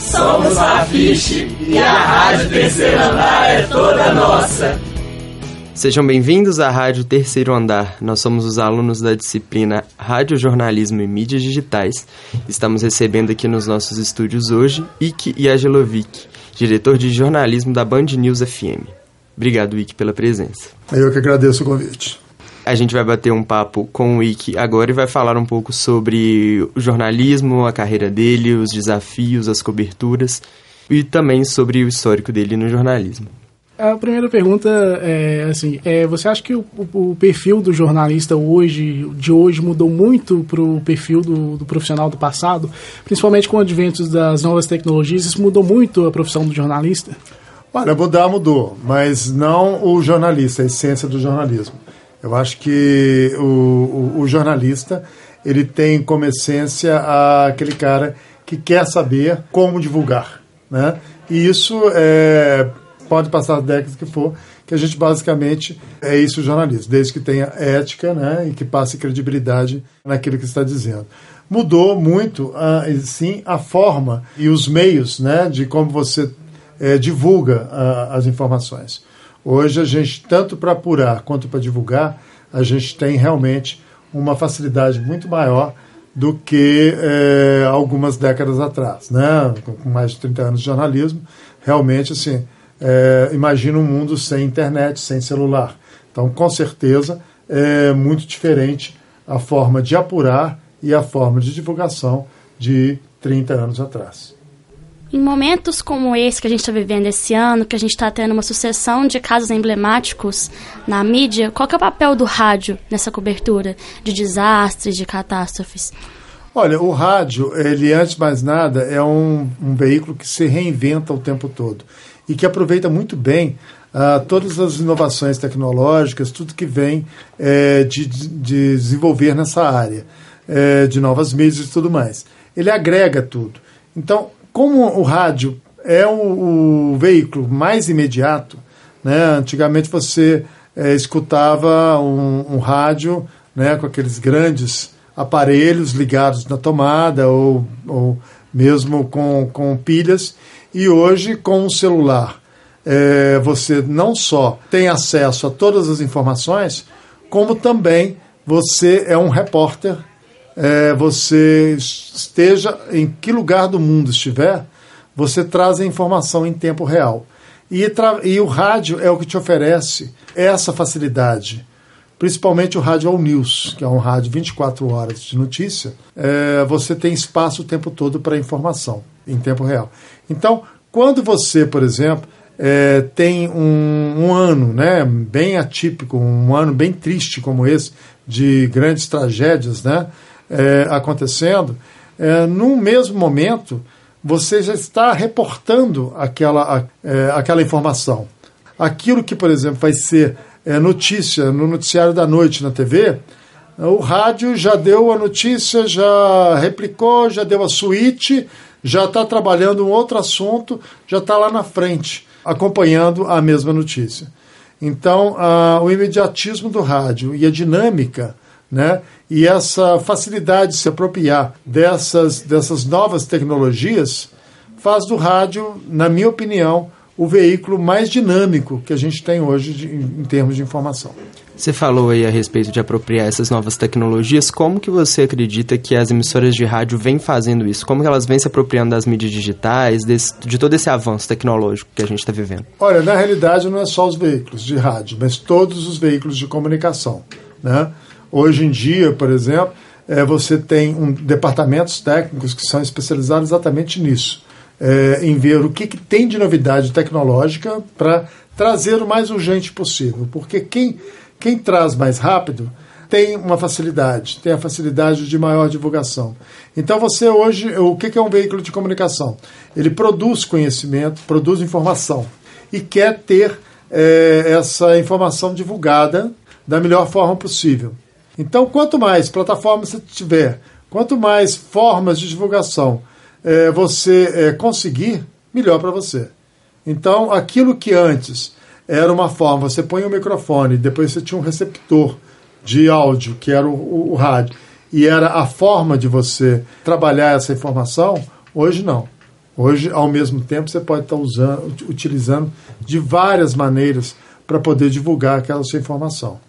Somos a Fiche e a Rádio Terceiro Andar é toda nossa. Sejam bem-vindos à Rádio Terceiro Andar. Nós somos os alunos da disciplina Rádio Jornalismo e Mídias Digitais. Estamos recebendo aqui nos nossos estúdios hoje Ike Yagelovic, diretor de jornalismo da Band News FM. Obrigado, Ike, pela presença. Eu que agradeço o convite. A gente vai bater um papo com o Ike agora e vai falar um pouco sobre o jornalismo, a carreira dele, os desafios, as coberturas e também sobre o histórico dele no jornalismo. A primeira pergunta é assim: é, você acha que o, o, perfil do jornalista hoje, de hoje, mudou muito para o perfil do, do, profissional do passado, principalmente com o advento das novas tecnologias? Isso mudou muito a profissão do jornalista? Olha, mudar mudou, mas não o jornalista, a essência do jornalismo. Eu acho que o, o, o jornalista ele tem como essência aquele cara que quer saber como divulgar, né? E isso é, pode passar as décadas que for, que a gente basicamente é isso o jornalismo, desde que tenha ética, né, e que passe credibilidade naquilo que está dizendo. Mudou muito, sim, a forma e os meios, né, de como você é, divulga as informações. Hoje a gente, tanto para apurar quanto para divulgar, a gente tem realmente uma facilidade muito maior do que é, algumas décadas atrás, né? Com mais de 30 anos de jornalismo, realmente assim, é, imagina um mundo sem internet, sem celular. Então, com certeza, é muito diferente a forma de apurar e a forma de divulgação de 30 anos atrás. Em momentos como esse que a gente está vivendo esse ano, que a gente está tendo uma sucessão de casos emblemáticos na mídia, qual é o papel do rádio nessa cobertura de desastres, de catástrofes? Olha, o rádio, ele antes de mais nada, é um, um veículo que se reinventa o tempo todo e que aproveita muito bem uh, todas as inovações tecnológicas, tudo que vem é, de, de, desenvolver nessa área, é, de novas mídias e tudo mais. Ele agrega tudo. Então, como o rádio é o, o veículo mais imediato, né? antigamente você é, escutava um, um, rádio né, com aqueles grandes aparelhos ligados na tomada ou, ou mesmo com, com pilhas, e hoje com o celular é, você não só tem acesso a todas as informações, como também você é um repórter é, você esteja em que lugar do mundo estiver, você traz a informação em tempo real. E, e o rádio é o que te oferece essa facilidade. Principalmente o rádio All News, que é um rádio 24 horas de notícia, é, você tem espaço o tempo todo para informação em tempo real. Então, quando você, por exemplo, é, tem um, um, ano né, bem atípico, um ano bem triste como esse, de grandes tragédias, né? É, acontecendo, é, no mesmo momento você já está reportando aquela, é, aquela informação. Aquilo que, por exemplo, vai ser é, notícia no noticiário da noite na TV, o rádio já deu a notícia, já replicou, já deu a suíte, já está trabalhando um outro assunto, já está lá na frente, acompanhando a mesma notícia. Então, a, o imediatismo do rádio e a dinâmica né? E essa facilidade de se apropriar dessas, dessas novas tecnologias faz do rádio, na minha opinião, o veículo mais dinâmico que a gente tem hoje de, em termos de informação. Você falou aí a respeito de apropriar essas novas tecnologias. Como que você acredita que as emissoras de rádio vêm fazendo isso? Como que elas vêm se apropriando das mídias digitais, desse, de todo esse avanço tecnológico que a gente está vivendo? Olha, na realidade não é só os veículos de rádio, mas todos os veículos de comunicação, né? Hoje em dia, por exemplo, é, você tem um, departamentos técnicos que são especializados exatamente nisso, é, em ver o que, que tem de novidade tecnológica para trazer o mais urgente possível. Porque quem, quem traz mais rápido tem uma facilidade, tem a facilidade de maior divulgação. Então você hoje, o que é um veículo de comunicação? Ele produz conhecimento, produz informação e quer ter é, essa informação divulgada da melhor forma possível. Então, quanto mais plataformas você tiver, quanto mais formas de divulgação é, você é, conseguir, melhor para você. Então, aquilo que antes era uma forma, você põe um microfone, depois você tinha um receptor de áudio, que era o, o, o rádio, e era a forma de você trabalhar essa informação, hoje não. Hoje, ao mesmo tempo, você pode estar usando, utilizando de várias maneiras para poder divulgar aquela sua informação.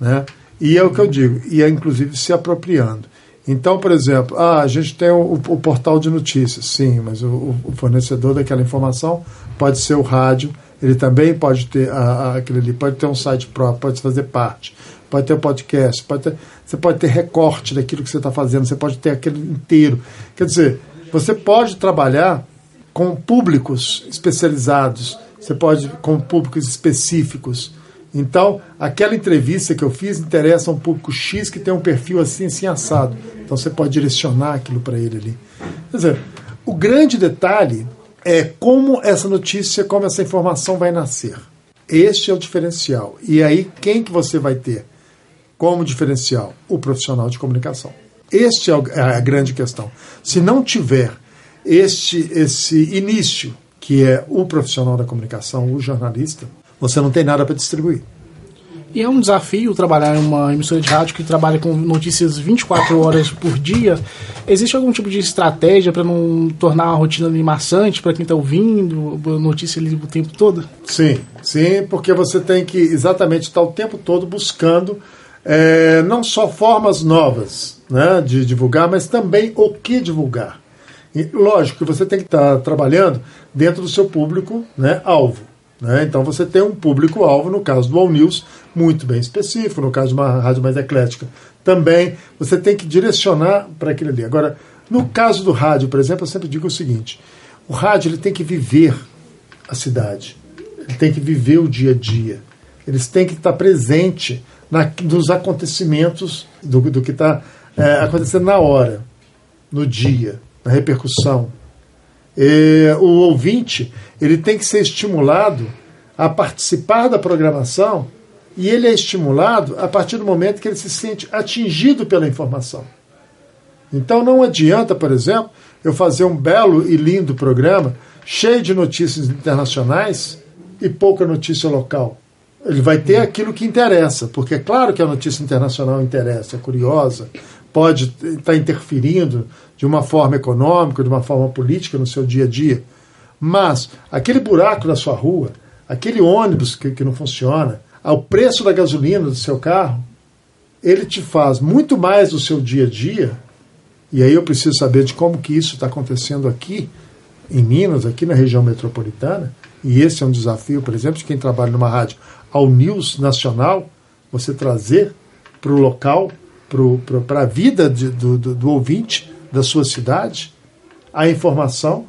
Né? E é o que eu digo, e é inclusive se apropriando. Então, por exemplo, ah, a gente tem o, o portal de notícias, sim, mas o, o, fornecedor daquela informação pode ser o rádio, ele também pode ter a, a, aquele ali, pode ter um site próprio, pode fazer parte, pode ter podcast, pode ter, você pode ter recorte daquilo que você está fazendo, você pode ter aquele inteiro. Quer dizer, você pode trabalhar com públicos especializados, você pode com públicos específicos. Então, aquela entrevista que eu fiz interessa um público X que tem um perfil assim, assim, assado. Então, você pode direcionar aquilo para ele ali. Quer dizer, o grande detalhe é como essa notícia, como essa informação vai nascer. Este é o diferencial. E aí, quem que você vai ter como diferencial? O profissional de comunicação. Este é, é a grande questão. Se não tiver este esse início, que é o profissional da comunicação, o jornalista, você não tem nada para distribuir. E é um desafio trabalhar em uma emissora de rádio que trabalha com notícias 24 horas por dia. Existe algum tipo de estratégia para não tornar a rotina maçante para quem está ouvindo, notícia ali o tempo todo? Sim, sim, porque você tem que exatamente estar o tempo todo buscando é, não só formas novas né, de divulgar, mas também o que divulgar. E, lógico que você tem que estar trabalhando dentro do seu público né, alvo. Né? Então você tem um público-alvo, no caso do All News, muito bem específico, no caso de uma rádio mais eclética também. Você tem que direcionar para aquilo ali. Agora, no caso do rádio, por exemplo, eu sempre digo o seguinte: o rádio ele tem que viver a cidade, ele tem que viver o dia a dia, eles têm que estar presente na, nos acontecimentos do, do que está é, acontecendo na hora, no dia, na repercussão. E, o ouvinte ele tem que ser estimulado a participar da programação e ele é estimulado a partir do momento que ele se sente atingido pela informação. Então não adianta, por exemplo, eu fazer um belo e lindo programa cheio de notícias internacionais e pouca notícia local. Ele vai ter aquilo que interessa, porque é claro que a notícia internacional interessa, é curiosa, pode estar interferindo de uma forma econômica, de uma forma política no seu dia a dia. Mas aquele buraco na sua rua, aquele ônibus que, que não funciona, ao preço da gasolina do seu carro, ele te faz muito mais do seu dia a dia. E aí eu preciso saber de como que isso está acontecendo aqui em Minas, aqui na região metropolitana. E esse é um desafio, por exemplo, de quem trabalha numa rádio ao News Nacional, você trazer para o local, para a vida de, do, do, do ouvinte da sua cidade, a informação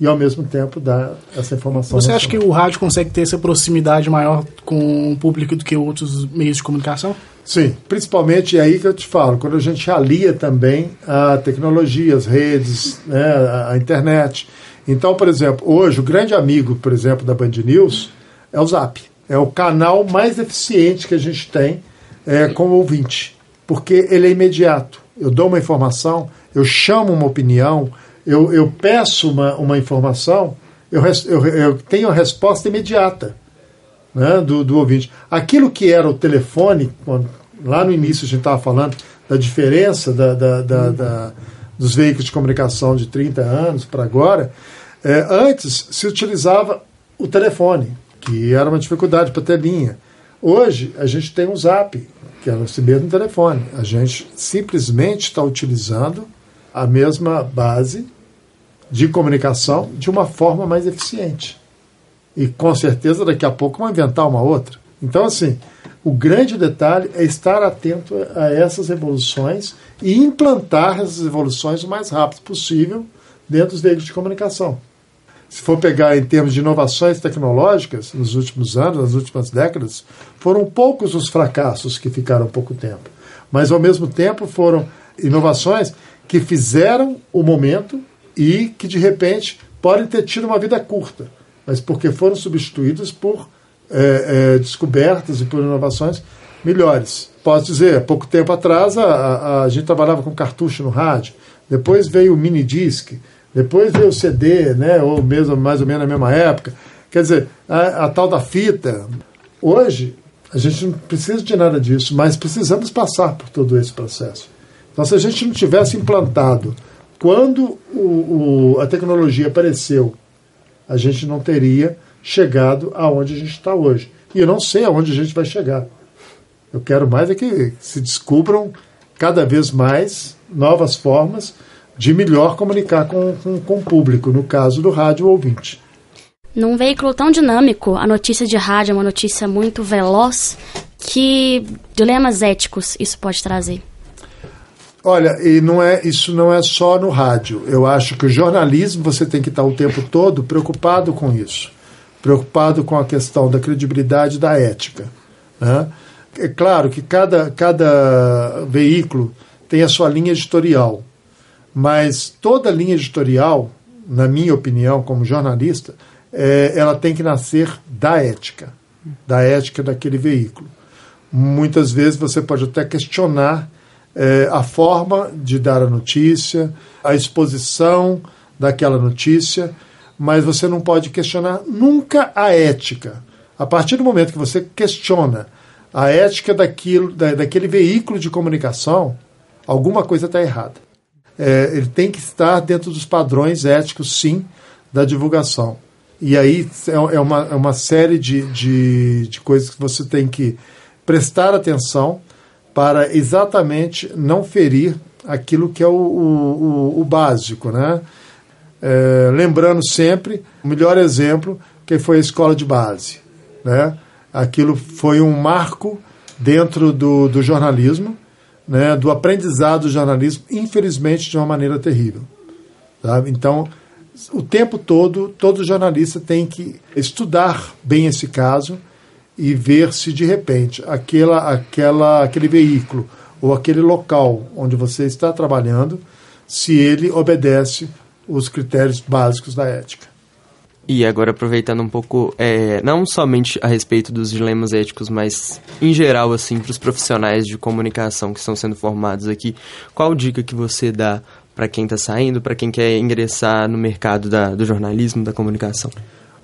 e ao mesmo tempo dar essa informação. Você acha que o rádio consegue ter essa proximidade maior com o público do que outros meios de comunicação? Sim, principalmente é aí que eu te falo, quando a gente alia também a tecnologia, as redes, né, a internet. Então, por exemplo, hoje o grande amigo, por exemplo, da Band News é o Zap. É o canal mais eficiente que a gente tem é, com o ouvinte, porque ele é imediato. Eu dou uma informação, eu chamo uma opinião, eu, eu peço uma, uma informação, eu, eu, eu tenho a resposta imediata né, do, do ouvinte. Aquilo que era o telefone, lá no início a gente estava falando da diferença da, da, da, da, dos veículos de comunicação de 30 anos para agora, é, antes se utilizava o telefone, que era uma dificuldade para ter linha. Hoje a gente tem um zap, que é esse mesmo telefone. A gente simplesmente está utilizando a mesma base de comunicação de uma forma mais eficiente. E com certeza daqui a pouco vão inventar uma outra. Então, assim, o grande detalhe é estar atento a essas evoluções e implantar essas evoluções o mais rápido possível dentro dos veículos de comunicação. Se for pegar em termos de inovações tecnológicas, nos últimos anos, nas últimas décadas, foram poucos os fracassos que ficaram pouco tempo. mas ao mesmo tempo foram inovações que fizeram o momento e que de repente podem ter tido uma vida curta, mas porque foram substituídas por é, é, descobertas e por inovações melhores. Posso dizer, pouco tempo atrás a, a, a, gente trabalhava com cartucho no rádio, depois veio o mini disc, depois veio o CD, né, ou mesmo mais ou menos na mesma época. Quer dizer, a, a tal da fita. Hoje a gente não precisa de nada disso, mas precisamos passar por todo esse processo. Então, se a gente não tivesse implantado quando o, o, a tecnologia apareceu, a gente não teria chegado aonde a gente está hoje. E eu não sei aonde a gente vai chegar. Eu quero mais é que se descubram cada vez mais novas formas de melhor comunicar com, com, com o público, no caso do rádio ouvinte. Num veículo tão dinâmico, a notícia de rádio é uma notícia muito veloz. Que dilemas éticos isso pode trazer? Olha, e não é, isso não é só no rádio. Eu acho que o jornalismo você tem que estar o tempo todo preocupado com isso. Preocupado com a questão da credibilidade e da ética. Né? É claro que cada, cada veículo tem a sua linha editorial, mas toda linha editorial, na minha opinião, como jornalista, é, ela tem que nascer da ética, da ética daquele veículo. Muitas vezes você pode até questionar é, a forma de dar a notícia, a exposição daquela notícia, mas você não pode questionar nunca a ética. A partir do momento que você questiona a ética daquilo, da, daquele veículo de comunicação, alguma coisa está errada. É, ele tem que estar dentro dos padrões éticos, sim, da divulgação. E aí é, é uma, é uma série de, de, de coisas que você tem que prestar atenção para exatamente não ferir aquilo que é o, o, o básico. Né? É, lembrando sempre, o melhor exemplo que foi a escola de base. Né? Aquilo foi um marco dentro do, do jornalismo, né? do aprendizado do jornalismo, infelizmente de uma maneira terrível. Tá? Então, o tempo todo, todo jornalista tem que estudar bem esse caso e ver se de repente aquela, aquela, aquele veículo ou aquele local onde você está trabalhando, se ele obedece os critérios básicos da ética. E agora aproveitando um pouco, é, não somente a respeito dos dilemas éticos, mas em geral assim para os profissionais de comunicação que estão sendo formados aqui, qual dica que você dá para quem está saindo, para quem quer ingressar no mercado da, do jornalismo, da comunicação?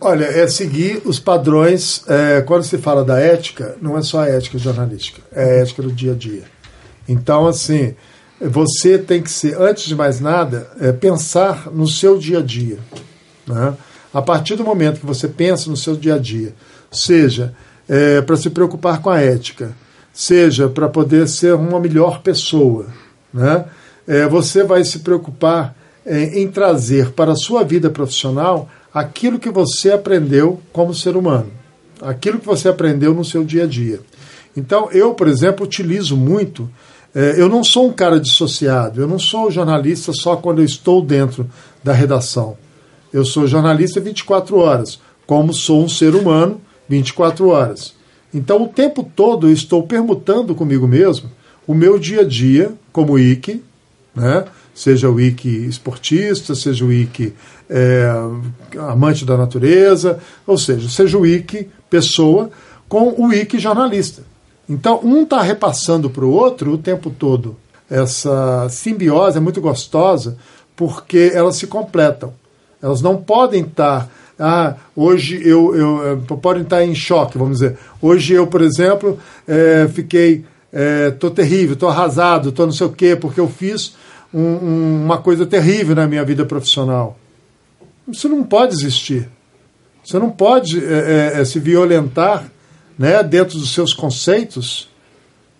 Olha, é seguir os padrões. É, quando se fala da ética, não é só a ética jornalística, é a ética do dia a dia. Então, assim, você tem que ser, antes de mais nada, é, pensar no seu dia a dia. Né? A partir do momento que você pensa no seu dia a dia, seja é, para se preocupar com a ética, seja para poder ser uma melhor pessoa, né? é, você vai se preocupar é, em trazer para a sua vida profissional aquilo que você aprendeu como ser humano, aquilo que você aprendeu no seu dia a dia. Então, eu, por exemplo, utilizo muito. É, eu não sou um cara dissociado, eu não sou jornalista só quando eu estou dentro da redação. Eu sou jornalista 24 horas, como sou um ser humano 24 horas. Então, o tempo todo eu estou permutando comigo mesmo o meu dia a dia como IC, né? seja o wiki esportista, seja o wiki é, amante da natureza, ou seja, seja o wiki pessoa com o wiki jornalista. Então, um está repassando para o outro o tempo todo. Essa simbiose é muito gostosa porque elas se completam. Elas não podem estar. Ah, hoje eu, eu, eu podem estar em choque, vamos dizer. Hoje eu, por exemplo, é, fiquei. Estou é, terrível, estou arrasado, estou não sei o quê, porque eu fiz um, um, uma coisa terrível na minha vida profissional. Isso não pode existir. Você não pode é, é, se violentar né, dentro dos seus conceitos,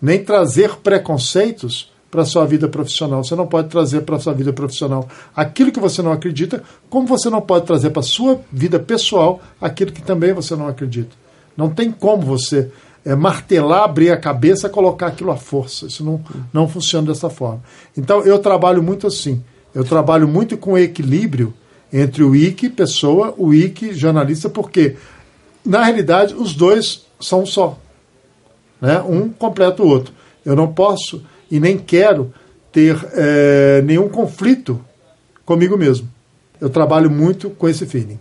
nem trazer preconceitos para sua vida profissional. Você não pode trazer para sua vida profissional aquilo que você não acredita, como você não pode trazer para sua vida pessoal aquilo que também você não acredita. Não tem como você é, martelar, abrir a cabeça, colocar aquilo à força. Isso não, não funciona dessa forma. Então eu trabalho muito assim. Eu trabalho muito com equilíbrio entre o IC, pessoa, o IC, jornalista, porque na realidade os dois são só. Né? Um completa o outro. Eu não posso e nem quero ter é, nenhum conflito comigo mesmo. Eu trabalho muito com esse feeling.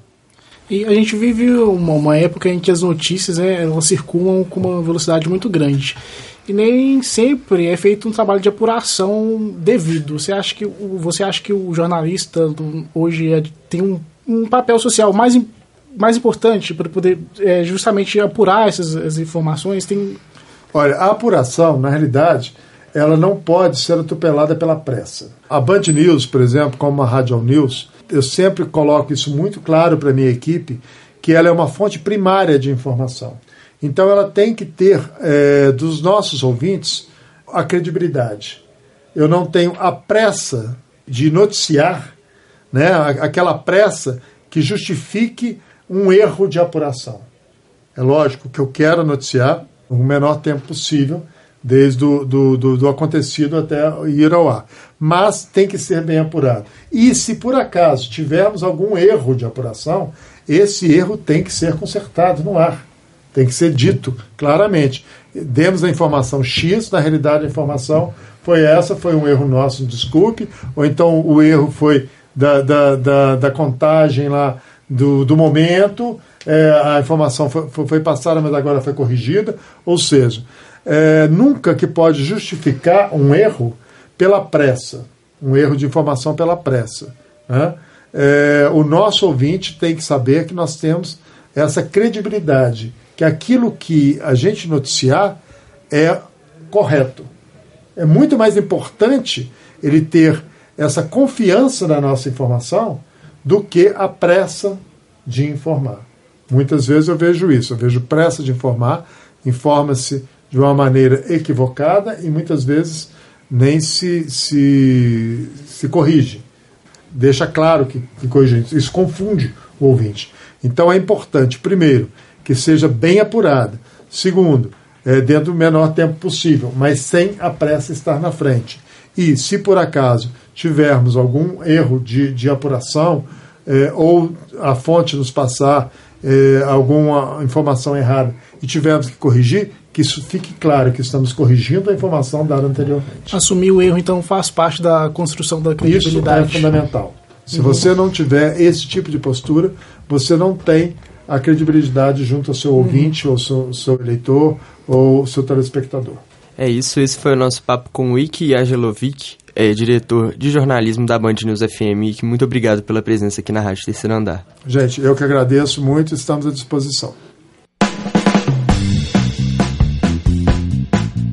E a gente vive uma, uma época em que as notícias né, elas circulam com uma velocidade muito grande. E nem sempre é feito um trabalho de apuração devido. Você acha que o, você acha que o jornalista hoje é, tem um, um papel social mais, mais importante para poder é, justamente apurar essas, essas informações? Tem... Olha, a apuração, na realidade, ela não pode ser atropelada pela pressa. A Band News, por exemplo, como a Radio News, eu sempre coloco isso muito claro para a minha equipe, que ela é uma fonte primária de informação. Então ela tem que ter é, dos nossos ouvintes a credibilidade. Eu não tenho a pressa de noticiar, né, aquela pressa que justifique um erro de apuração. É lógico que eu quero noticiar no menor tempo possível, desde do, do, do, do, acontecido até ir ao ar. Mas tem que ser bem apurado. E se por acaso tivermos algum erro de apuração, esse erro tem que ser consertado no ar. Tem que ser dito claramente. Demos a informação X, na realidade a informação foi essa, foi um erro nosso, desculpe, ou então o erro foi da, da, da, da contagem lá do, do momento, é, a informação foi, foi passada, mas agora foi corrigida. Ou seja, é, nunca que pode justificar um erro pela pressa, um erro de informação pela pressa. Né? É, o nosso ouvinte tem que saber que nós temos essa credibilidade, que aquilo que a gente noticiar é correto. É muito mais importante ele ter essa confiança na nossa informação do que a pressa de informar. Muitas vezes eu vejo isso, eu vejo pressa de informar, informa-se de uma maneira equivocada e muitas vezes nem se, se, se corrige. Deixa claro que, que corrige. Isso confunde o ouvinte. Então é importante, primeiro, que seja bem apurada. Segundo, é, dentro do menor tempo possível, mas sem a pressa estar na frente. E se por acaso tivermos algum erro de, de apuração, é, ou a fonte nos passar é, alguma informação errada e tivermos que corrigir, que isso fique claro que estamos corrigindo a informação dada anteriormente. Assumir o erro, então, faz parte da construção da credibilidade. Isso é fundamental. Se uhum. você não tiver esse tipo de postura, você não tem a credibilidade junto ao seu uhum. ouvinte, ou seu, seu eleitor, ou seu telespectador. É isso, esse foi o nosso papo com o Ike Jagelovic, é, diretor de jornalismo da Band News FM. muito obrigado pela presença aqui na Rádio Terceiro Andar. Gente, eu que agradeço muito, estamos à disposição.